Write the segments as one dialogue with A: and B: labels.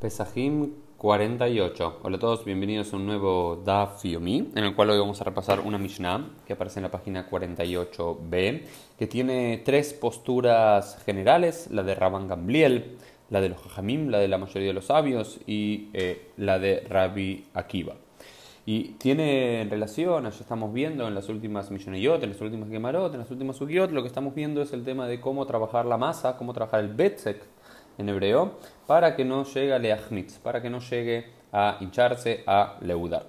A: Pesajim 48. Hola a todos, bienvenidos a un nuevo Daf Yomi, en el cual hoy vamos a repasar una Mishnah que aparece en la página 48b, que tiene tres posturas generales, la de Rabban Gamliel, la de los Jajamim, la de la mayoría de los sabios y eh, la de Rabbi Akiva. Y tiene relación, ya estamos viendo en las últimas Mishoneyot, en las últimas Gemarot, en las últimas Sugiot, lo que estamos viendo es el tema de cómo trabajar la masa, cómo trabajar el Betzek, en hebreo, para que no llegue a leachmitz, para que no llegue a hincharse, a leudar.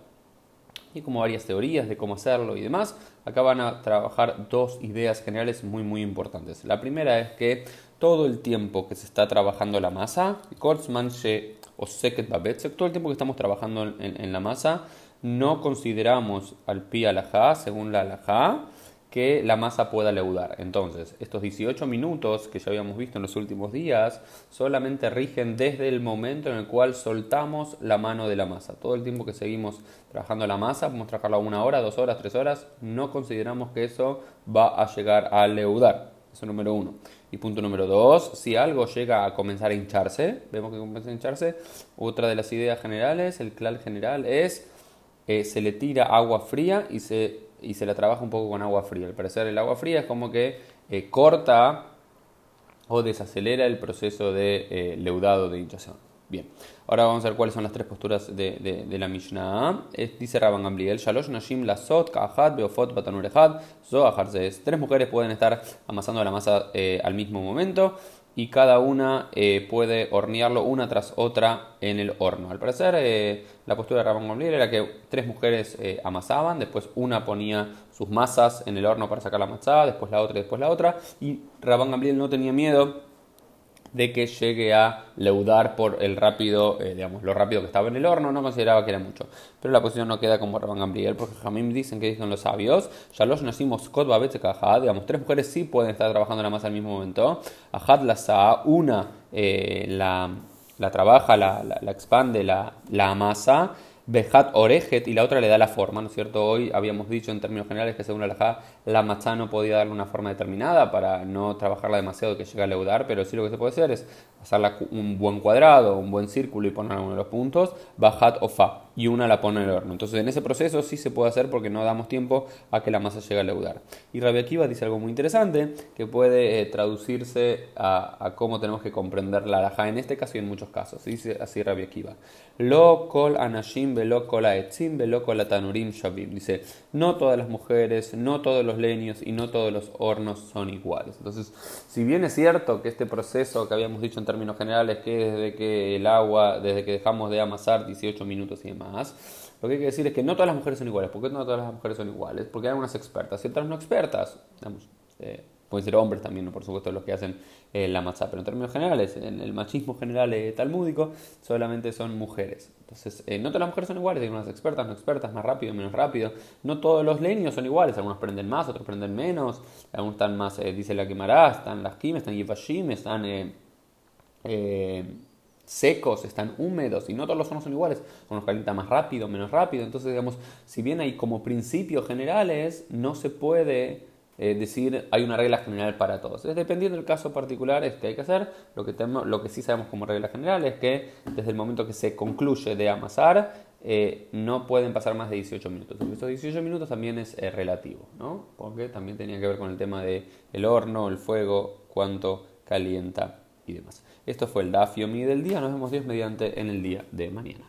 A: Y como varias teorías de cómo hacerlo y demás, acá van a trabajar dos ideas generales muy muy importantes. La primera es que todo el tiempo que se está trabajando la masa, o todo el tiempo que estamos trabajando en, la masa, no consideramos al pi alajá, según la alajá, que la masa pueda leudar. Entonces, estos 18 minutos que ya habíamos visto en los últimos días solamente rigen desde el momento en el cual soltamos la mano de la masa. Todo el tiempo que seguimos trabajando la masa, podemos trabajarla una hora, dos horas, tres horas, no consideramos que eso va a llegar a leudar. Eso número uno. Y punto número dos, si algo llega a comenzar a hincharse, vemos que comienza a hincharse, otra de las ideas generales, el clal general es, eh, se le tira agua fría y se y se la trabaja un poco con agua fría. Al parecer el agua fría es como que eh, corta o desacelera el proceso de eh, leudado de hinchación. Bien, ahora vamos a ver cuáles son las tres posturas de, de, la Mishnah. dice Rabban Gamliel, Shalosh Nashim Lasot, Kahat, Beofot, Batanurejad, Tres mujeres pueden estar amasando la masa eh, al mismo momento y cada una eh, puede hornearlo una tras otra en el horno. Al parecer, eh, la postura de Rabban Gamliel era que tres mujeres eh, amasaban, después una ponía sus masas en el horno para sacar la masa, después la otra y después la otra, y Rabban Gamliel no tenía miedo de que llegue a leudar por el rápido, eh, digamos, lo rápido que estaba en el horno, no consideraba que era mucho. Pero la posición no queda como Rabban Gamliel, porque Jamim dicen que dicen los sabios, ya los nacimos Kot digamos, tres mujeres sí pueden estar trabajando la masa al mismo momento. Ahad la una eh, la, la, trabaja, la, la, expande la, la masa, Bejat Orejet y la otra le da la forma, ¿no es cierto? Hoy habíamos dicho en términos generales que según la Lajá la matzá no podía darle una forma determinada para no trabajarla demasiado que llegue a leudar, pero sí lo que se puede hacer es hacerla un buen cuadrado, un buen círculo y poner uno de los puntos, Bajat o Fa, y una la pone en el horno. Entonces en ese proceso sí se puede hacer porque no damos tiempo a que la masa llegue a leudar. Y Rabbi Akiva dice algo muy interesante que puede eh, traducirse a, cómo tenemos que comprender la Lajá en este caso y en muchos casos. Dice así Rabbi Akiva. Lo kol anashim velo kol aetzim velo kol atanurim shavim. Dice, no todas las mujeres, no todos los leños y no todos los hornos son iguales. Entonces, si bien es cierto que este proceso que habíamos dicho en términos generales, que desde que el agua, desde que dejamos de amasar 18 minutos y demás, lo que hay que decir es que no todas las mujeres son iguales. ¿Por qué no todas las mujeres son iguales? Porque hay algunas expertas y otras no expertas. Digamos, eh, pueden ser hombres también, por supuesto, los que hacen eh, la matzá, pero en términos generales, en el machismo general eh, talmúdico, solamente son mujeres. Entonces, eh, no todas las mujeres son iguales, hay unas expertas, no expertas, más rápido, menos rápido. No todos los leños son iguales, algunos prenden más, otros prenden menos, algunos están más, dice la quemará, están las quimes, están yifashim, están secos, están húmedos y no todos los hornos son iguales. Unos calientan más rápido, menos rápido. Entonces, digamos, si bien hay como principios generales, no se puede es decir, hay una regla general para todos. Es dependiendo del caso particular es que hay que hacer. Lo que, tenemos, lo que sí sabemos como regla general es que desde el momento que se concluye de amasar, eh, no pueden pasar más de 18 minutos. Estos 18 minutos también es eh, relativo, ¿no? porque también tenía que ver con el tema del el horno, el fuego, cuánto calienta y demás. Esto fue el Dafio Mi del día. Nos vemos Dios mediante en el día de mañana.